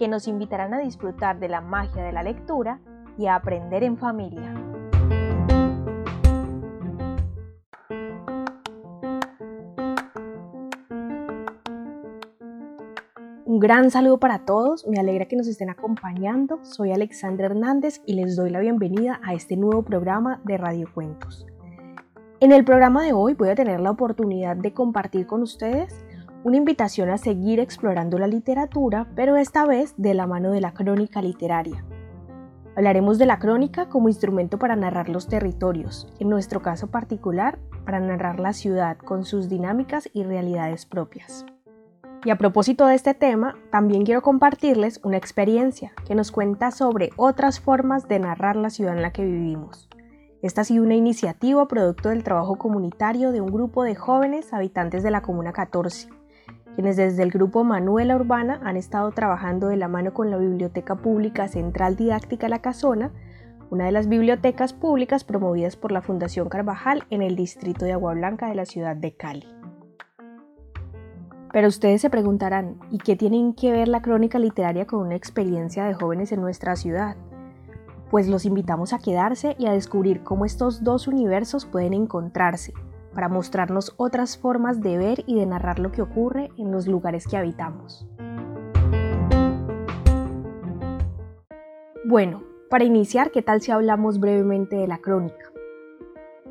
que nos invitarán a disfrutar de la magia de la lectura y a aprender en familia. Un gran saludo para todos, me alegra que nos estén acompañando. Soy Alexandra Hernández y les doy la bienvenida a este nuevo programa de Radio Cuentos. En el programa de hoy voy a tener la oportunidad de compartir con ustedes una invitación a seguir explorando la literatura, pero esta vez de la mano de la crónica literaria. Hablaremos de la crónica como instrumento para narrar los territorios, en nuestro caso particular, para narrar la ciudad con sus dinámicas y realidades propias. Y a propósito de este tema, también quiero compartirles una experiencia que nos cuenta sobre otras formas de narrar la ciudad en la que vivimos. Esta ha sido una iniciativa producto del trabajo comunitario de un grupo de jóvenes habitantes de la Comuna 14, quienes desde el grupo Manuela Urbana han estado trabajando de la mano con la Biblioteca Pública Central Didáctica La Casona, una de las bibliotecas públicas promovidas por la Fundación Carvajal en el distrito de Agua Blanca de la ciudad de Cali. Pero ustedes se preguntarán, ¿y qué tienen que ver la crónica literaria con una experiencia de jóvenes en nuestra ciudad? Pues los invitamos a quedarse y a descubrir cómo estos dos universos pueden encontrarse, para mostrarnos otras formas de ver y de narrar lo que ocurre en los lugares que habitamos. Bueno, para iniciar, ¿qué tal si hablamos brevemente de la crónica?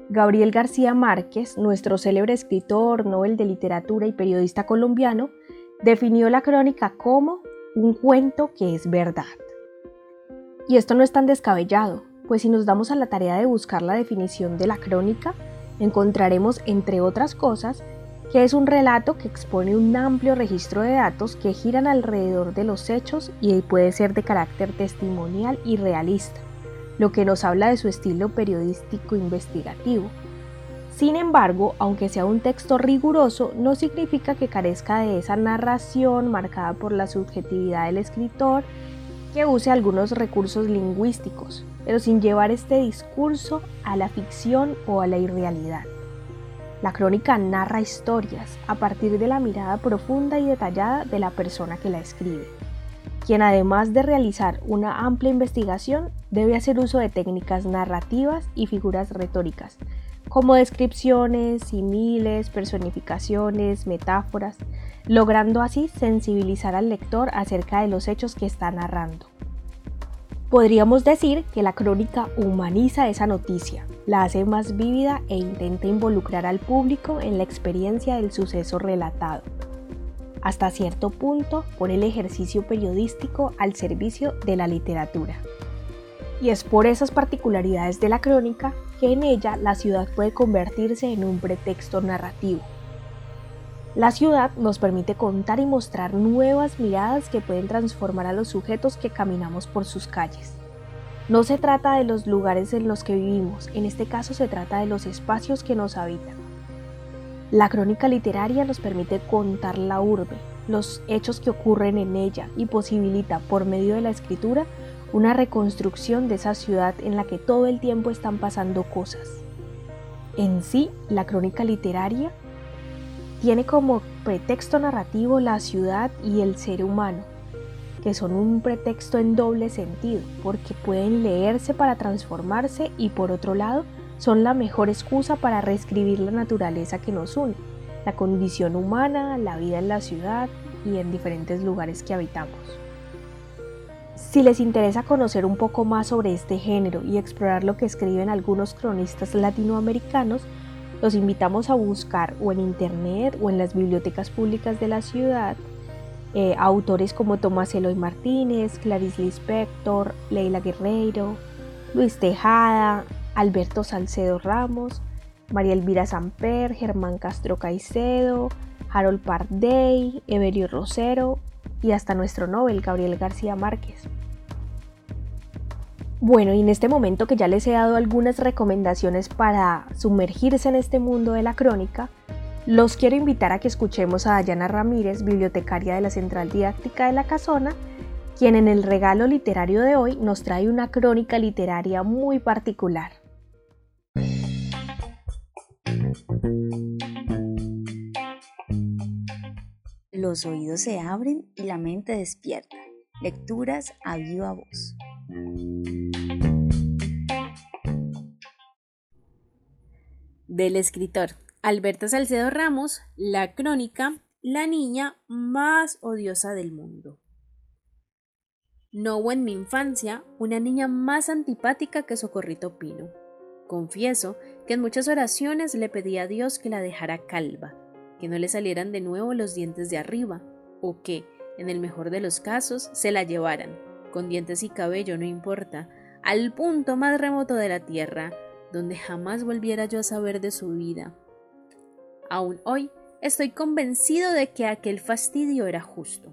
Gabriel García Márquez, nuestro célebre escritor, Nobel de Literatura y periodista colombiano, definió la crónica como un cuento que es verdad. Y esto no es tan descabellado, pues si nos damos a la tarea de buscar la definición de la crónica, encontraremos, entre otras cosas, que es un relato que expone un amplio registro de datos que giran alrededor de los hechos y puede ser de carácter testimonial y realista, lo que nos habla de su estilo periodístico investigativo. Sin embargo, aunque sea un texto riguroso, no significa que carezca de esa narración marcada por la subjetividad del escritor, que use algunos recursos lingüísticos, pero sin llevar este discurso a la ficción o a la irrealidad. La crónica narra historias a partir de la mirada profunda y detallada de la persona que la escribe, quien además de realizar una amplia investigación debe hacer uso de técnicas narrativas y figuras retóricas, como descripciones, similes, personificaciones, metáforas, logrando así sensibilizar al lector acerca de los hechos que está narrando. Podríamos decir que la crónica humaniza esa noticia, la hace más vívida e intenta involucrar al público en la experiencia del suceso relatado. Hasta cierto punto pone el ejercicio periodístico al servicio de la literatura. Y es por esas particularidades de la crónica que en ella la ciudad puede convertirse en un pretexto narrativo, la ciudad nos permite contar y mostrar nuevas miradas que pueden transformar a los sujetos que caminamos por sus calles. No se trata de los lugares en los que vivimos, en este caso se trata de los espacios que nos habitan. La crónica literaria nos permite contar la urbe, los hechos que ocurren en ella y posibilita por medio de la escritura una reconstrucción de esa ciudad en la que todo el tiempo están pasando cosas. En sí, la crónica literaria tiene como pretexto narrativo la ciudad y el ser humano, que son un pretexto en doble sentido, porque pueden leerse para transformarse y por otro lado son la mejor excusa para reescribir la naturaleza que nos une, la condición humana, la vida en la ciudad y en diferentes lugares que habitamos. Si les interesa conocer un poco más sobre este género y explorar lo que escriben algunos cronistas latinoamericanos, los invitamos a buscar o en internet o en las bibliotecas públicas de la ciudad eh, autores como Tomás Eloy Martínez, Clarice Lispector, Leila Guerreiro, Luis Tejada, Alberto Salcedo Ramos, María Elvira Samper, Germán Castro Caicedo, Harold Pardey, Everio Rosero y hasta nuestro Nobel Gabriel García Márquez. Bueno, y en este momento que ya les he dado algunas recomendaciones para sumergirse en este mundo de la crónica, los quiero invitar a que escuchemos a Dayana Ramírez, bibliotecaria de la Central Didáctica de la Casona, quien en el regalo literario de hoy nos trae una crónica literaria muy particular. Los oídos se abren y la mente despierta. Lecturas a viva voz. Del escritor Alberto Salcedo Ramos, la crónica La niña más odiosa del mundo. No hubo en mi infancia una niña más antipática que Socorrito Pino. Confieso que en muchas oraciones le pedí a Dios que la dejara calva, que no le salieran de nuevo los dientes de arriba, o que, en el mejor de los casos, se la llevaran, con dientes y cabello no importa, al punto más remoto de la tierra, donde jamás volviera yo a saber de su vida. Aún hoy estoy convencido de que aquel fastidio era justo.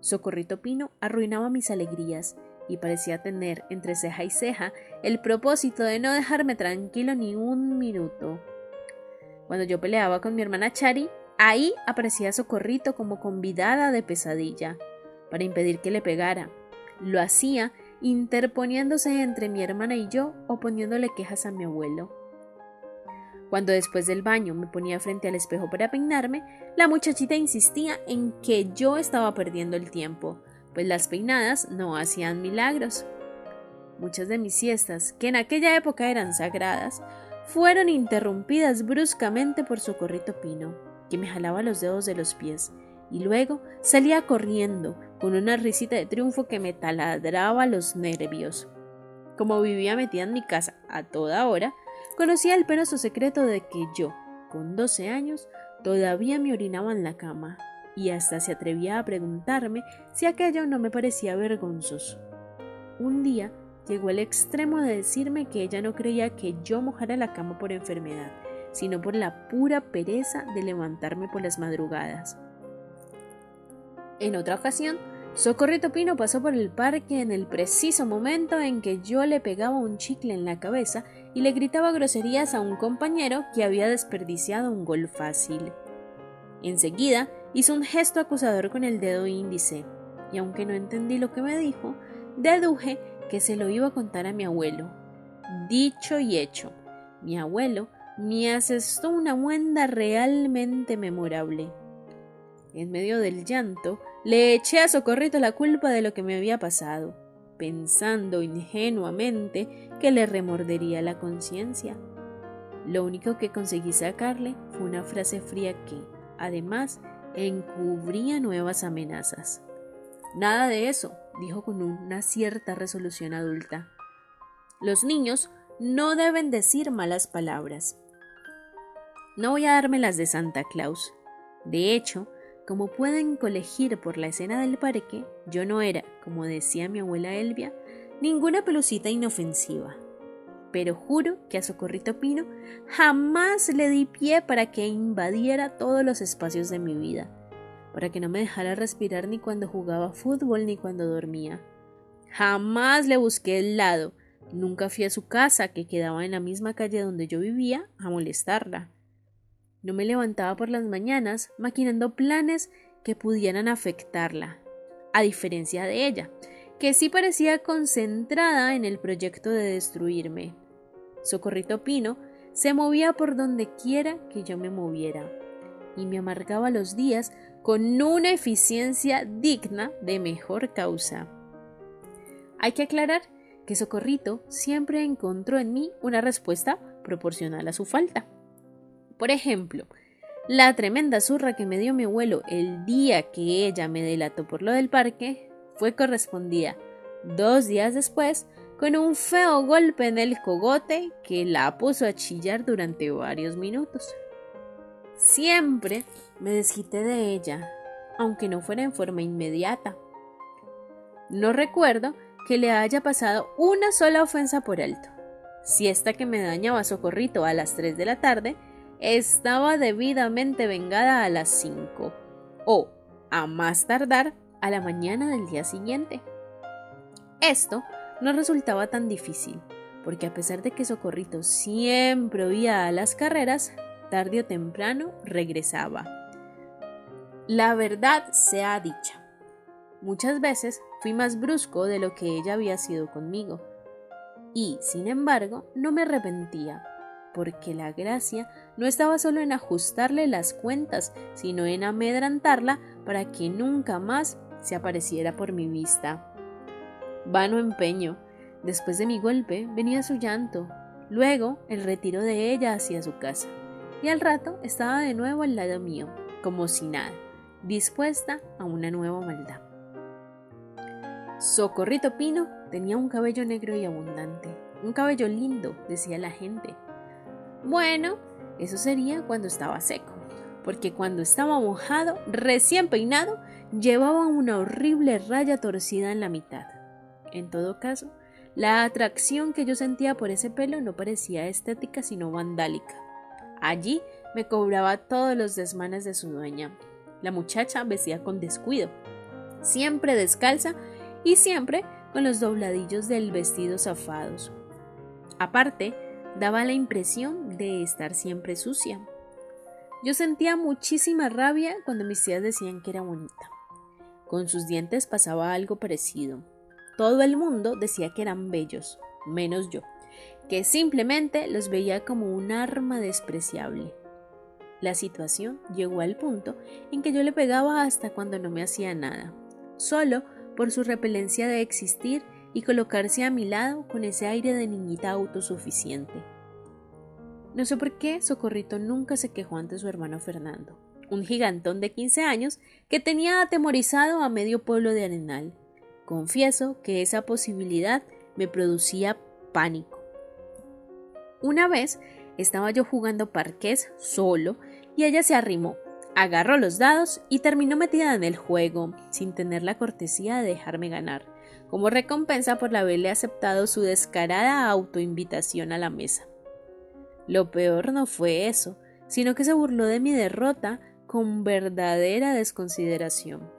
Socorrito Pino arruinaba mis alegrías y parecía tener entre ceja y ceja el propósito de no dejarme tranquilo ni un minuto. Cuando yo peleaba con mi hermana Chari, ahí aparecía Socorrito como convidada de pesadilla, para impedir que le pegara. Lo hacía interponiéndose entre mi hermana y yo o poniéndole quejas a mi abuelo. Cuando después del baño me ponía frente al espejo para peinarme, la muchachita insistía en que yo estaba perdiendo el tiempo, pues las peinadas no hacían milagros. Muchas de mis siestas, que en aquella época eran sagradas, fueron interrumpidas bruscamente por Socorrito Pino, que me jalaba los dedos de los pies, y luego salía corriendo, con una risita de triunfo que me taladraba los nervios. Como vivía metida en mi casa a toda hora, conocía el penoso secreto de que yo, con doce años, todavía me orinaba en la cama, y hasta se atrevía a preguntarme si aquello no me parecía vergonzoso. Un día llegó al extremo de decirme que ella no creía que yo mojara la cama por enfermedad, sino por la pura pereza de levantarme por las madrugadas. En otra ocasión, Socorrito Pino pasó por el parque en el preciso momento en que yo le pegaba un chicle en la cabeza y le gritaba groserías a un compañero que había desperdiciado un gol fácil. Enseguida hizo un gesto acusador con el dedo índice, y aunque no entendí lo que me dijo, deduje que se lo iba a contar a mi abuelo. Dicho y hecho, mi abuelo me asestó una muenda realmente memorable. En medio del llanto, le eché a Socorrito la culpa de lo que me había pasado, pensando ingenuamente que le remordería la conciencia. Lo único que conseguí sacarle fue una frase fría que, además, encubría nuevas amenazas. Nada de eso, dijo con una cierta resolución adulta. Los niños no deben decir malas palabras. No voy a darme las de Santa Claus. De hecho, como pueden colegir por la escena del parque, yo no era, como decía mi abuela Elvia, ninguna pelucita inofensiva. Pero juro que a Socorrito Pino jamás le di pie para que invadiera todos los espacios de mi vida, para que no me dejara respirar ni cuando jugaba fútbol ni cuando dormía. Jamás le busqué el lado, nunca fui a su casa, que quedaba en la misma calle donde yo vivía, a molestarla. No me levantaba por las mañanas maquinando planes que pudieran afectarla, a diferencia de ella, que sí parecía concentrada en el proyecto de destruirme. Socorrito Pino se movía por donde quiera que yo me moviera, y me amargaba los días con una eficiencia digna de mejor causa. Hay que aclarar que Socorrito siempre encontró en mí una respuesta proporcional a su falta. Por ejemplo, la tremenda zurra que me dio mi abuelo el día que ella me delató por lo del parque fue correspondida dos días después con un feo golpe en el cogote que la puso a chillar durante varios minutos. Siempre me desquité de ella, aunque no fuera en forma inmediata. No recuerdo que le haya pasado una sola ofensa por alto. Si esta que me dañaba socorrito a las 3 de la tarde estaba debidamente vengada a las 5 o, a más tardar, a la mañana del día siguiente. Esto no resultaba tan difícil, porque a pesar de que Socorrito siempre oía a las carreras, tarde o temprano regresaba. La verdad sea dicha. Muchas veces fui más brusco de lo que ella había sido conmigo. Y, sin embargo, no me arrepentía, porque la gracia no estaba solo en ajustarle las cuentas, sino en amedrantarla para que nunca más se apareciera por mi vista. Vano empeño. Después de mi golpe venía su llanto, luego el retiro de ella hacia su casa, y al rato estaba de nuevo al lado mío, como si nada, dispuesta a una nueva maldad. Socorrito Pino tenía un cabello negro y abundante, un cabello lindo, decía la gente. Bueno, eso sería cuando estaba seco, porque cuando estaba mojado, recién peinado, llevaba una horrible raya torcida en la mitad. En todo caso, la atracción que yo sentía por ese pelo no parecía estética sino vandálica. Allí me cobraba todos los desmanes de su dueña. La muchacha vestía con descuido, siempre descalza y siempre con los dobladillos del vestido zafados. Aparte, daba la impresión de estar siempre sucia. Yo sentía muchísima rabia cuando mis tías decían que era bonita. Con sus dientes pasaba algo parecido. Todo el mundo decía que eran bellos, menos yo, que simplemente los veía como un arma despreciable. La situación llegó al punto en que yo le pegaba hasta cuando no me hacía nada, solo por su repelencia de existir y colocarse a mi lado con ese aire de niñita autosuficiente. No sé por qué Socorrito nunca se quejó ante su hermano Fernando, un gigantón de 15 años que tenía atemorizado a medio pueblo de Arenal Confieso que esa posibilidad me producía pánico. Una vez estaba yo jugando parqués solo y ella se arrimó, agarró los dados y terminó metida en el juego, sin tener la cortesía de dejarme ganar, como recompensa por haberle aceptado su descarada autoinvitación a la mesa. Lo peor no fue eso, sino que se burló de mi derrota con verdadera desconsideración.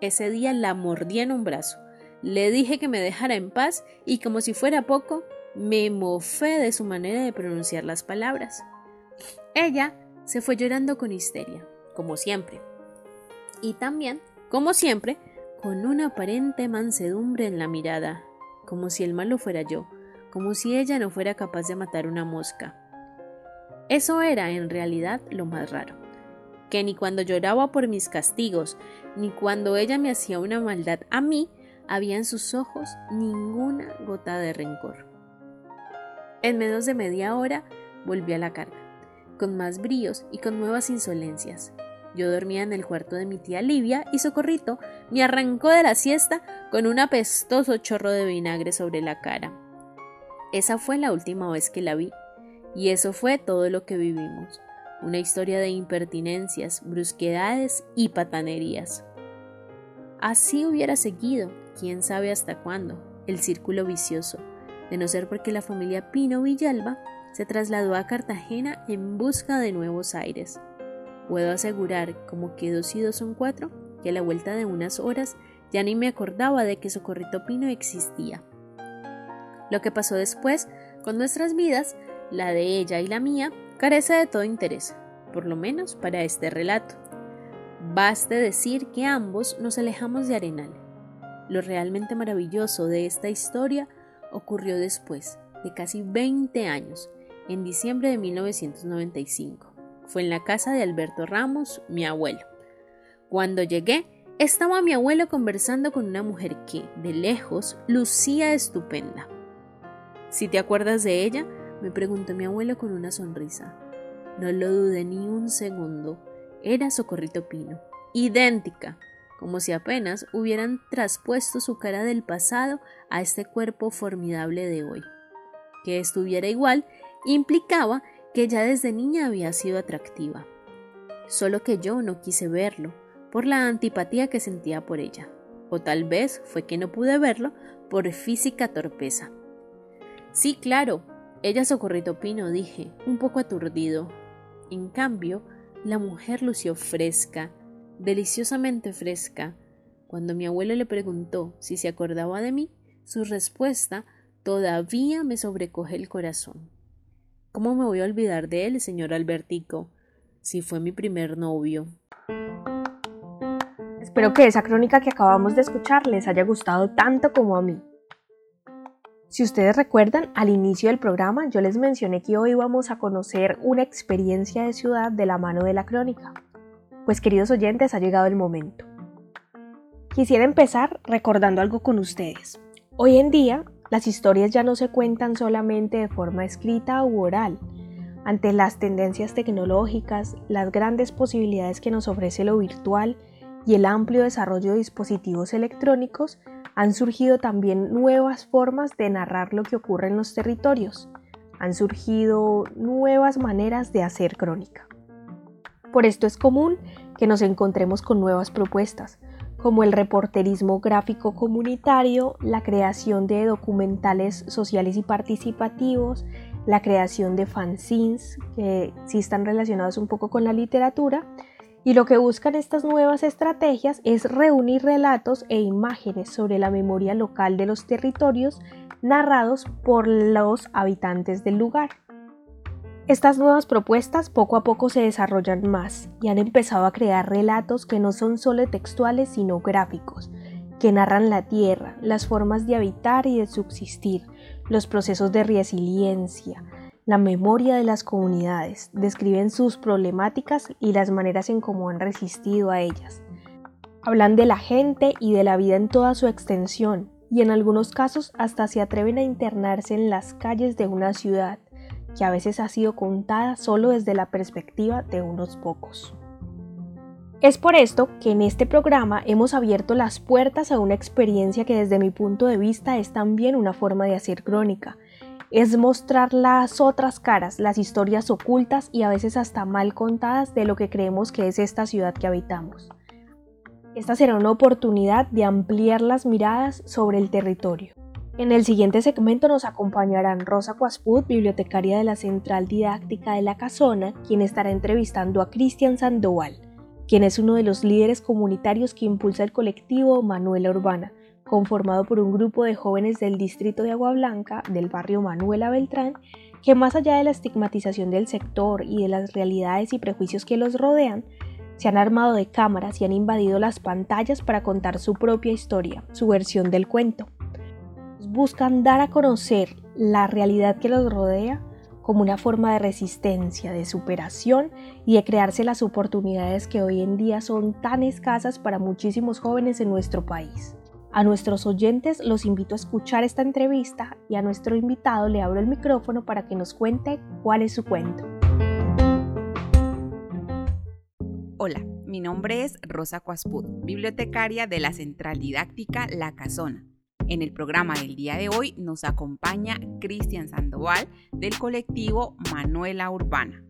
Ese día la mordí en un brazo. Le dije que me dejara en paz y como si fuera poco, me mofé de su manera de pronunciar las palabras. Ella se fue llorando con histeria, como siempre. Y también, como siempre, con una aparente mansedumbre en la mirada, como si el malo fuera yo, como si ella no fuera capaz de matar una mosca. Eso era en realidad lo más raro que ni cuando lloraba por mis castigos, ni cuando ella me hacía una maldad a mí, había en sus ojos ninguna gota de rencor. En menos de media hora volví a la carga, con más bríos y con nuevas insolencias. Yo dormía en el cuarto de mi tía Livia y Socorrito me arrancó de la siesta con un apestoso chorro de vinagre sobre la cara. Esa fue la última vez que la vi, y eso fue todo lo que vivimos una historia de impertinencias, brusquedades y patanerías. Así hubiera seguido, quién sabe hasta cuándo, el círculo vicioso, de no ser porque la familia Pino Villalba se trasladó a Cartagena en busca de nuevos aires. Puedo asegurar, como que dos y dos son cuatro, que a la vuelta de unas horas ya ni me acordaba de que Socorrito Pino existía. Lo que pasó después con nuestras vidas, la de ella y la mía, carece de todo interés, por lo menos para este relato. Baste decir que ambos nos alejamos de Arenal. Lo realmente maravilloso de esta historia ocurrió después de casi 20 años, en diciembre de 1995. Fue en la casa de Alberto Ramos, mi abuelo. Cuando llegué, estaba mi abuelo conversando con una mujer que, de lejos, lucía estupenda. Si te acuerdas de ella, me preguntó mi abuelo con una sonrisa. No lo dudé ni un segundo. Era Socorrito Pino, idéntica, como si apenas hubieran traspuesto su cara del pasado a este cuerpo formidable de hoy. Que estuviera igual implicaba que ya desde niña había sido atractiva. Solo que yo no quise verlo, por la antipatía que sentía por ella, o tal vez fue que no pude verlo por física torpeza. Sí, claro, ella Socorrito Pino, dije, un poco aturdido. En cambio, la mujer lució fresca, deliciosamente fresca. Cuando mi abuelo le preguntó si se acordaba de mí, su respuesta todavía me sobrecoge el corazón. ¿Cómo me voy a olvidar de él, señor Albertico? Si fue mi primer novio. Espero que esa crónica que acabamos de escuchar les haya gustado tanto como a mí. Si ustedes recuerdan, al inicio del programa yo les mencioné que hoy vamos a conocer una experiencia de ciudad de la mano de la crónica. Pues queridos oyentes, ha llegado el momento. Quisiera empezar recordando algo con ustedes. Hoy en día, las historias ya no se cuentan solamente de forma escrita u oral. Ante las tendencias tecnológicas, las grandes posibilidades que nos ofrece lo virtual y el amplio desarrollo de dispositivos electrónicos, han surgido también nuevas formas de narrar lo que ocurre en los territorios. Han surgido nuevas maneras de hacer crónica. Por esto es común que nos encontremos con nuevas propuestas, como el reporterismo gráfico comunitario, la creación de documentales sociales y participativos, la creación de fanzines, que sí están relacionados un poco con la literatura, y lo que buscan estas nuevas estrategias es reunir relatos e imágenes sobre la memoria local de los territorios narrados por los habitantes del lugar. Estas nuevas propuestas poco a poco se desarrollan más y han empezado a crear relatos que no son solo textuales sino gráficos, que narran la tierra, las formas de habitar y de subsistir, los procesos de resiliencia, la memoria de las comunidades, describen sus problemáticas y las maneras en cómo han resistido a ellas. Hablan de la gente y de la vida en toda su extensión, y en algunos casos hasta se atreven a internarse en las calles de una ciudad, que a veces ha sido contada solo desde la perspectiva de unos pocos. Es por esto que en este programa hemos abierto las puertas a una experiencia que desde mi punto de vista es también una forma de hacer crónica, es mostrar las otras caras, las historias ocultas y a veces hasta mal contadas de lo que creemos que es esta ciudad que habitamos. Esta será una oportunidad de ampliar las miradas sobre el territorio. En el siguiente segmento nos acompañarán Rosa Cuasput, bibliotecaria de la Central Didáctica de la Casona, quien estará entrevistando a Cristian Sandoval, quien es uno de los líderes comunitarios que impulsa el colectivo Manuela Urbana, conformado por un grupo de jóvenes del distrito de Agua Blanca, del barrio Manuela Beltrán, que más allá de la estigmatización del sector y de las realidades y prejuicios que los rodean, se han armado de cámaras y han invadido las pantallas para contar su propia historia, su versión del cuento. Buscan dar a conocer la realidad que los rodea como una forma de resistencia, de superación y de crearse las oportunidades que hoy en día son tan escasas para muchísimos jóvenes en nuestro país. A nuestros oyentes los invito a escuchar esta entrevista y a nuestro invitado le abro el micrófono para que nos cuente cuál es su cuento. Hola, mi nombre es Rosa Cuaspud, bibliotecaria de la Central Didáctica La Casona. En el programa del día de hoy nos acompaña Cristian Sandoval del colectivo Manuela Urbana.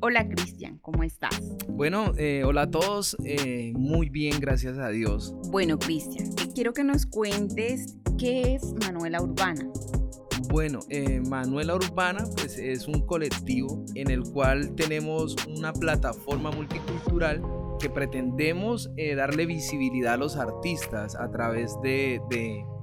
Hola Cristian, ¿cómo estás? Bueno, eh, hola a todos, eh, muy bien, gracias a Dios. Bueno Cristian, quiero que nos cuentes qué es Manuela Urbana. Bueno, eh, Manuela Urbana pues, es un colectivo en el cual tenemos una plataforma multicultural que pretendemos darle visibilidad a los artistas a través de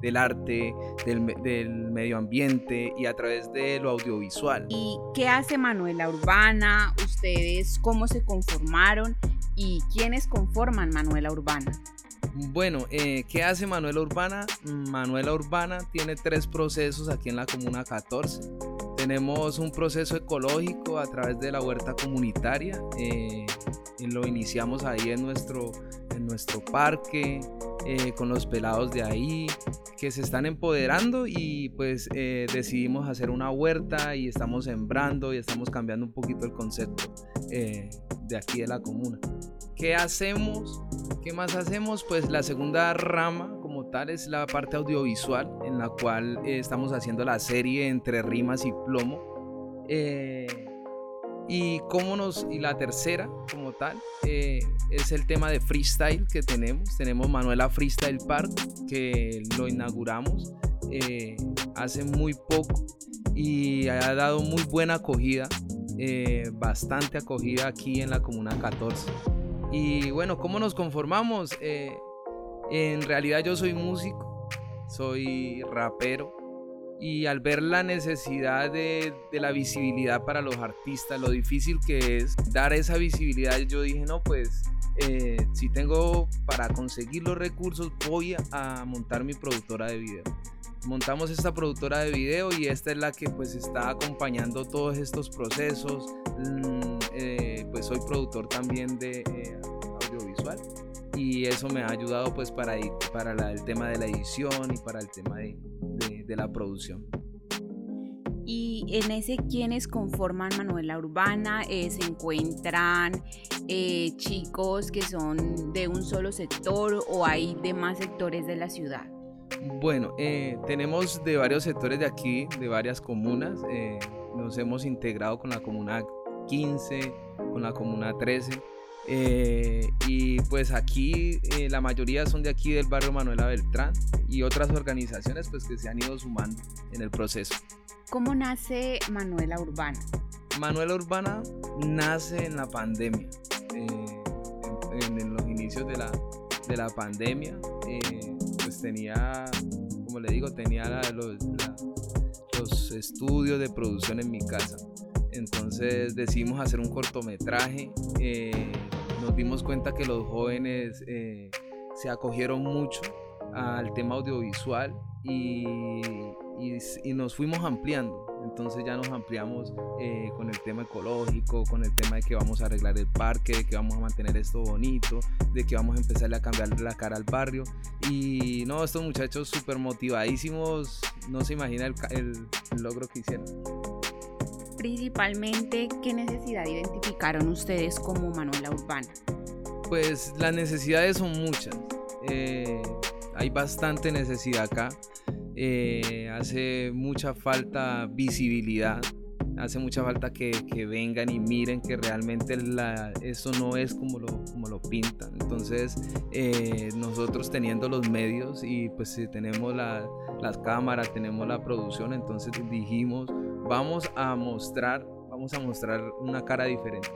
del arte, del, medio ambiente y a través de lo audiovisual. ¿Y qué hace Manuela Urbana? ¿Ustedes cómo se conformaron? ¿Y quiénes conforman Manuela Urbana? Bueno, eh, ¿qué hace Manuela Urbana? Manuela Urbana tiene tres procesos aquí en la Comuna 14. Tenemos un proceso ecológico a través de la huerta comunitaria. Eh, lo iniciamos ahí en nuestro, en nuestro parque, eh, con los pelados de ahí, que se están empoderando y pues eh, decidimos hacer una huerta y estamos sembrando y estamos cambiando un poquito el concepto eh, de aquí de la comuna. ¿Qué hacemos? ¿Qué más hacemos? Pues la segunda rama como tal es la parte audiovisual en la cual estamos haciendo la serie entre rimas y plomo. Y cómo nos, y la tercera como tal, eh, es el tema de freestyle que tenemos. Tenemos Manuela Freestyle Park, que lo inauguramos eh, hace muy poco y ha dado muy buena acogida, eh, bastante acogida aquí en la Comuna 14. Y bueno, ¿cómo nos conformamos? en realidad yo soy músico, soy rapero y al ver la necesidad de, la visibilidad para los artistas, lo difícil que es dar esa visibilidad, yo dije, no, pues eh, si tengo para conseguir los recursos, voy a montar mi productora de video. Montamos esta productora de video y esta es la que pues está acompañando todos estos procesos. Mm, eh, pues soy productor también de eh, audiovisual y eso me ha ayudado pues para, para el tema de la edición y para el tema de, de, la producción. Y en ese quienes conforman Manuela Urbana eh, se encuentran eh, chicos que son de un solo sector o hay de más sectores de la ciudad. Bueno, eh, tenemos de varios sectores de aquí, de varias comunas. nos hemos integrado con la comuna 15, con la comuna 13 eh, y pues aquí eh, la mayoría son de aquí del barrio Manuela Beltrán y otras organizaciones pues que se han ido sumando en el proceso. ¿Cómo nace Manuela Urbana? Manuela Urbana nace en la pandemia, eh, en, los inicios de la, de la pandemia, pues tenía, como le digo, tenía los, los estudios de producción en mi casa. Entonces decidimos hacer un cortometraje nos dimos cuenta que los jóvenes eh, se acogieron mucho al tema audiovisual y, y, nos fuimos ampliando. Entonces ya nos ampliamos eh, con el tema ecológico, con el tema de que vamos a arreglar el parque, de que vamos a mantener esto bonito, de que vamos a empezar a cambiar la cara al barrio. Y no, estos muchachos súper motivadísimos, no se imagina el, el logro que hicieron principalmente, ¿qué necesidad identificaron ustedes como Manuela Urbana? Pues las necesidades son muchas. Eh, hay bastante necesidad acá. Eh, hace mucha falta visibilidad. Hace mucha falta que, vengan y miren que realmente la, eso no es como lo, como lo pintan. Entonces, eh, nosotros teniendo los medios y pues tenemos las cámaras, tenemos la producción, entonces dijimos, vamos a mostrar, vamos a mostrar una cara diferente.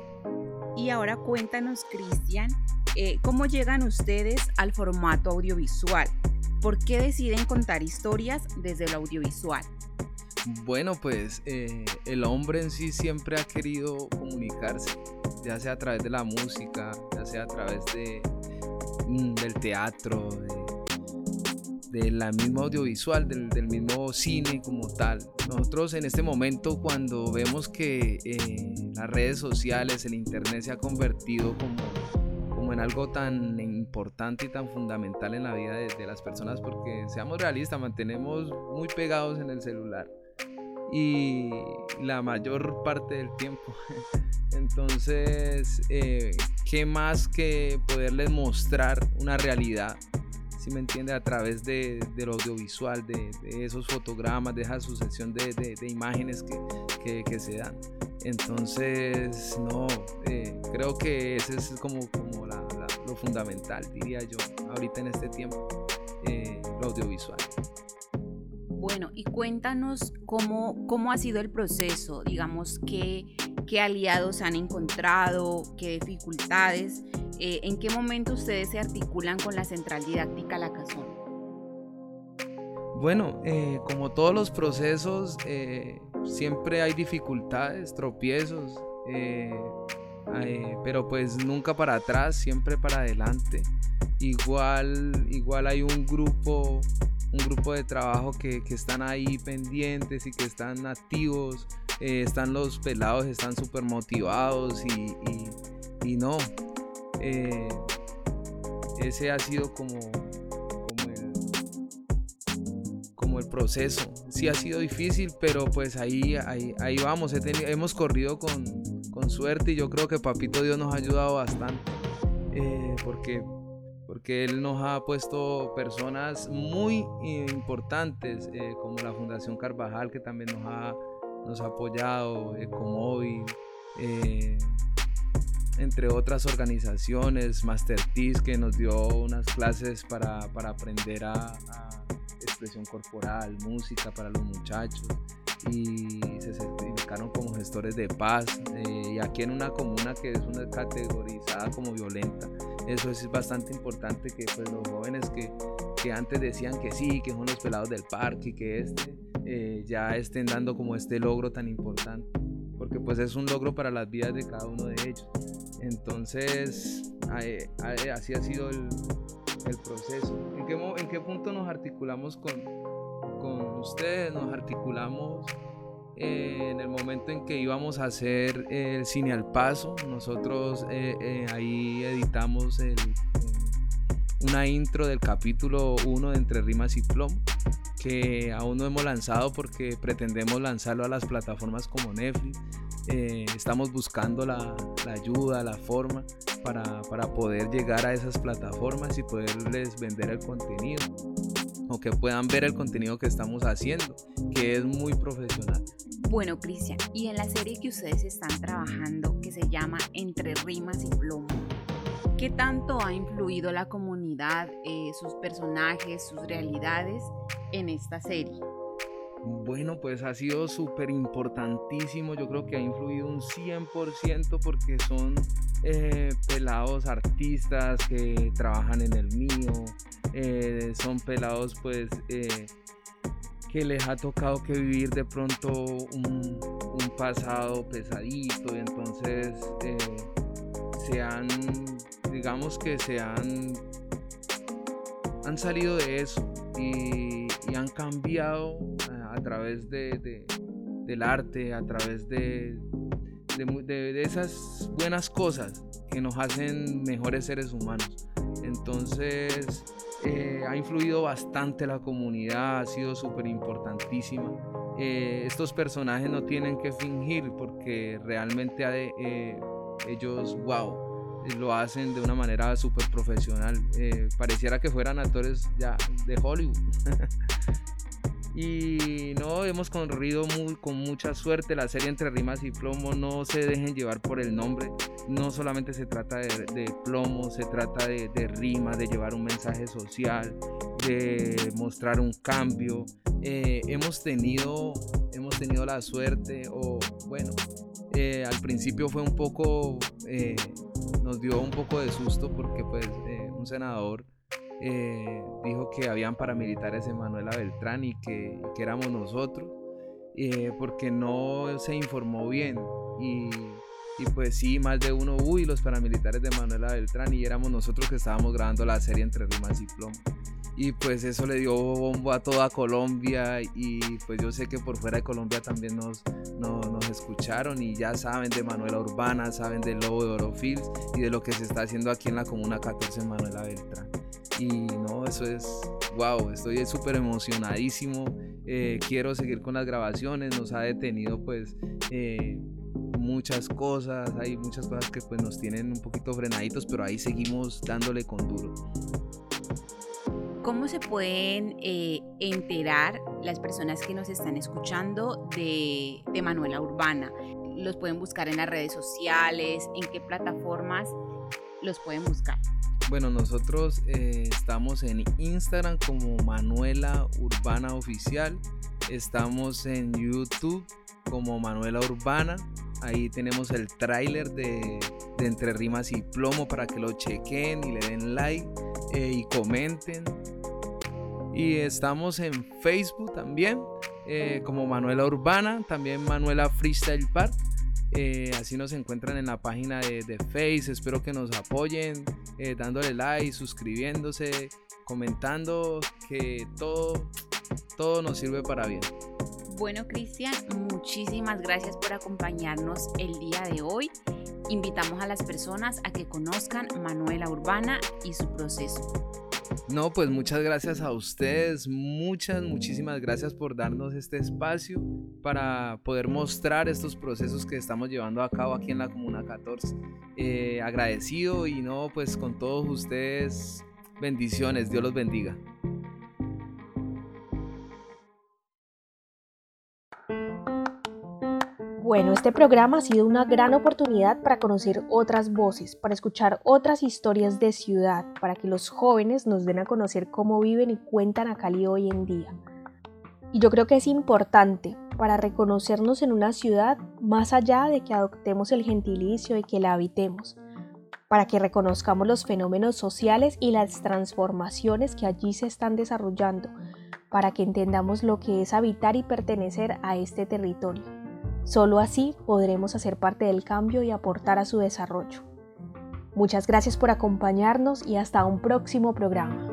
Y ahora cuéntanos, Cristian, eh, ¿cómo llegan ustedes al formato audiovisual? ¿Por qué deciden contar historias desde el audiovisual? Bueno, pues eh, el hombre en sí siempre ha querido comunicarse, ya sea a través de la música, ya sea a través de, mm, del teatro, de, la misma audiovisual, del, del mismo cine como tal. Nosotros en este momento cuando vemos que eh, las redes sociales, el internet se ha convertido como, como en algo tan importante y tan fundamental en la vida de, las personas, porque seamos realistas, mantenemos muy pegados en el celular y la mayor parte del tiempo. Entonces, eh, ¿qué más que poderles mostrar una realidad si me entiende, a través de, lo audiovisual, de, esos fotogramas, de esa sucesión de, imágenes que, que, se dan. Entonces, no, eh, creo que ese es como, como lo fundamental, diría yo, ahorita en este tiempo, eh, lo audiovisual. Bueno, y cuéntanos cómo, cómo ha sido el proceso, digamos, qué, qué aliados han encontrado, qué dificultades eh, ¿en qué momento ustedes se articulan con la central didáctica La Cazón? Bueno, eh, como todos los procesos, eh, siempre hay dificultades, tropiezos, pero pues nunca para atrás, siempre para adelante. Igual, igual hay un grupo, un grupo de trabajo que, están ahí pendientes y que están activos. están los pelados, están súper motivados y no, eh, ese ha sido como, como, el, proceso. Sí ha sido difícil, pero pues ahí, ahí, vamos. hemos corrido con, suerte y yo creo que Papito Dios nos ha ayudado bastante. Eh, porque, porque Él nos ha puesto personas muy importantes, eh, como la Fundación Carvajal, que también nos ha, nos ha apoyado, Ecomóvil entre otras organizaciones, Masterpiece que nos dio unas clases para, aprender a, expresión corporal, música para los muchachos y se certificaron como gestores de paz eh, y aquí en una comuna que es una categorizada como violenta eso es bastante importante que pues los jóvenes que, que antes decían que sí, que son los pelados del parque que este, eh, ya estén dando como este logro tan importante, porque pues es un logro para las vidas de cada uno de ellos. Entonces, así ha sido el, proceso. ¿En qué, ¿En qué, punto nos articulamos con, ustedes? Nos articulamos eh, en el momento en que íbamos a hacer el cine al paso. Nosotros eh, eh, ahí editamos una intro del capítulo 1 de Entre Rimas y Plomo que aún no hemos lanzado porque pretendemos lanzarlo a las plataformas como Netflix. Estamos buscando la, la, ayuda, la forma para, para poder llegar a esas plataformas y poderles vender el contenido o que puedan ver el contenido que estamos haciendo, que es muy profesional. Bueno, Cristian, y en la serie que ustedes están trabajando, que se llama Entre Rimas y Plomo, ¿qué tanto ha influido la comunidad, eh, sus personajes, sus realidades en esta serie? Bueno, pues ha sido súper importantísimo. Yo creo que ha influido un 100% porque son eh, pelados artistas que trabajan en el mío. Eh, son pelados pues eh, que les ha tocado que vivir de pronto un, pasado pesadito y entonces se han, digamos que se han, han salido de eso y, y han cambiado a través de, del arte, a través de, de, esas buenas cosas que nos hacen mejores seres humanos. Entonces eh, ha influido bastante la comunidad, ha sido súper importantísima. Eh, estos personajes no tienen que fingir porque realmente eh, ellos, wow, lo hacen de una manera súper profesional. pareciera que fueran actores ya de Hollywood. Y no, hemos corrido muy, con mucha suerte la serie Entre Rimas y Plomo. No se dejen llevar por el nombre. No solamente se trata de, plomo, se trata de, rimas, de llevar un mensaje social, de mostrar un cambio. Eh, hemos, tenido, hemos tenido la suerte, o bueno, eh, al principio fue un poco, eh, nos dio un poco de susto porque pues un senador eh, dijo que habían paramilitares en Manuela Beltrán y que, éramos nosotros, eh, porque no se informó bien. Y, pues sí, más de uno, uy, los paramilitares de Manuela Beltrán, y éramos nosotros que estábamos grabando la serie entre rimas y plomo. Y pues eso le dio bombo a toda Colombia y pues yo sé que por fuera de Colombia también nos, nos, escucharon y ya saben de Manuela Urbana, saben del Lobo de Orofils y de lo que se está haciendo aquí en la Comuna 14 Manuela Beltrán. Y no, eso es, wow, estoy súper emocionadísimo. Eh, quiero seguir con las grabaciones, nos ha detenido pues eh, muchas cosas, hay muchas cosas que pues nos tienen un poquito frenaditos, pero ahí seguimos dándole con duro. ¿Cómo se pueden eh, enterar las personas que nos están escuchando de, de Manuela Urbana? ¿Los pueden buscar en las redes sociales? ¿En qué plataformas los pueden buscar? Bueno, nosotros eh, estamos en Instagram como Manuela Urbana Oficial. Estamos en YouTube como Manuela Urbana. Ahí tenemos el tráiler de, Entre Rimas y Plomo para que lo chequen y le den like eh, y comenten. Y estamos en Facebook también eh, como Manuela Urbana, también Manuela Freestyle Park. Eh, así nos encuentran en la página de, de Face. Espero que nos apoyen eh, dándole like, suscribiéndose, comentando, que todo, todo nos sirve para bien. Bueno, Cristian, muchísimas gracias por acompañarnos el día de hoy. Invitamos a las personas a que conozcan Manuela Urbana y su proceso. No, pues muchas gracias a ustedes, muchas, muchísimas gracias por darnos este espacio para poder mostrar estos procesos que estamos llevando a cabo aquí en la Comuna 14. Eh, agradecido y no, pues con todos ustedes, bendiciones, Dios los bendiga. Bueno, este programa ha sido una gran oportunidad para conocer otras voces, para escuchar otras historias de ciudad, para que los jóvenes nos den a conocer cómo viven y cuentan a Cali hoy en día. Y yo creo que es importante para reconocernos en una ciudad más allá de que adoptemos el gentilicio y que la habitemos. para que reconozcamos los fenómenos sociales y las transformaciones que allí se están desarrollando, para que entendamos lo que es habitar y pertenecer a este territorio. Solo así podremos hacer parte del cambio y aportar a su desarrollo. Muchas gracias por acompañarnos y hasta un próximo programa.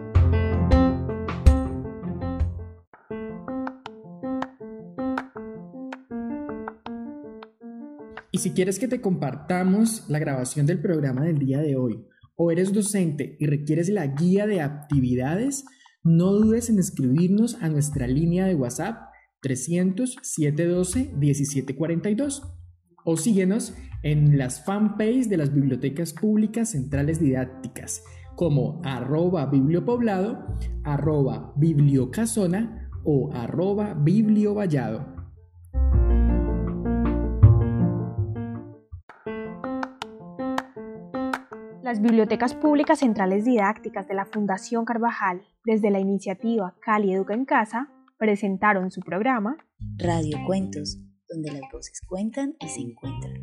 Y si quieres que te compartamos la grabación del programa del día de hoy, o eres docente y requieres la guía de actividades, no dudes en escribirnos a nuestra línea de WhatsApp 300 712 1742 o síguenos en las fanpages de las bibliotecas públicas centrales didácticas como arroba bibliopoblado, arroba bibliocasona o arroba bibliovallado. Las bibliotecas públicas centrales didácticas de la Fundación Carvajal, desde la iniciativa Cali Educa en Casa, presentaron su programa Radio Cuentos, donde las voces cuentan y se encuentran.